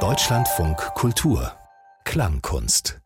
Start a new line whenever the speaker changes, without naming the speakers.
Deutschlandfunk Kultur. Klangkunst.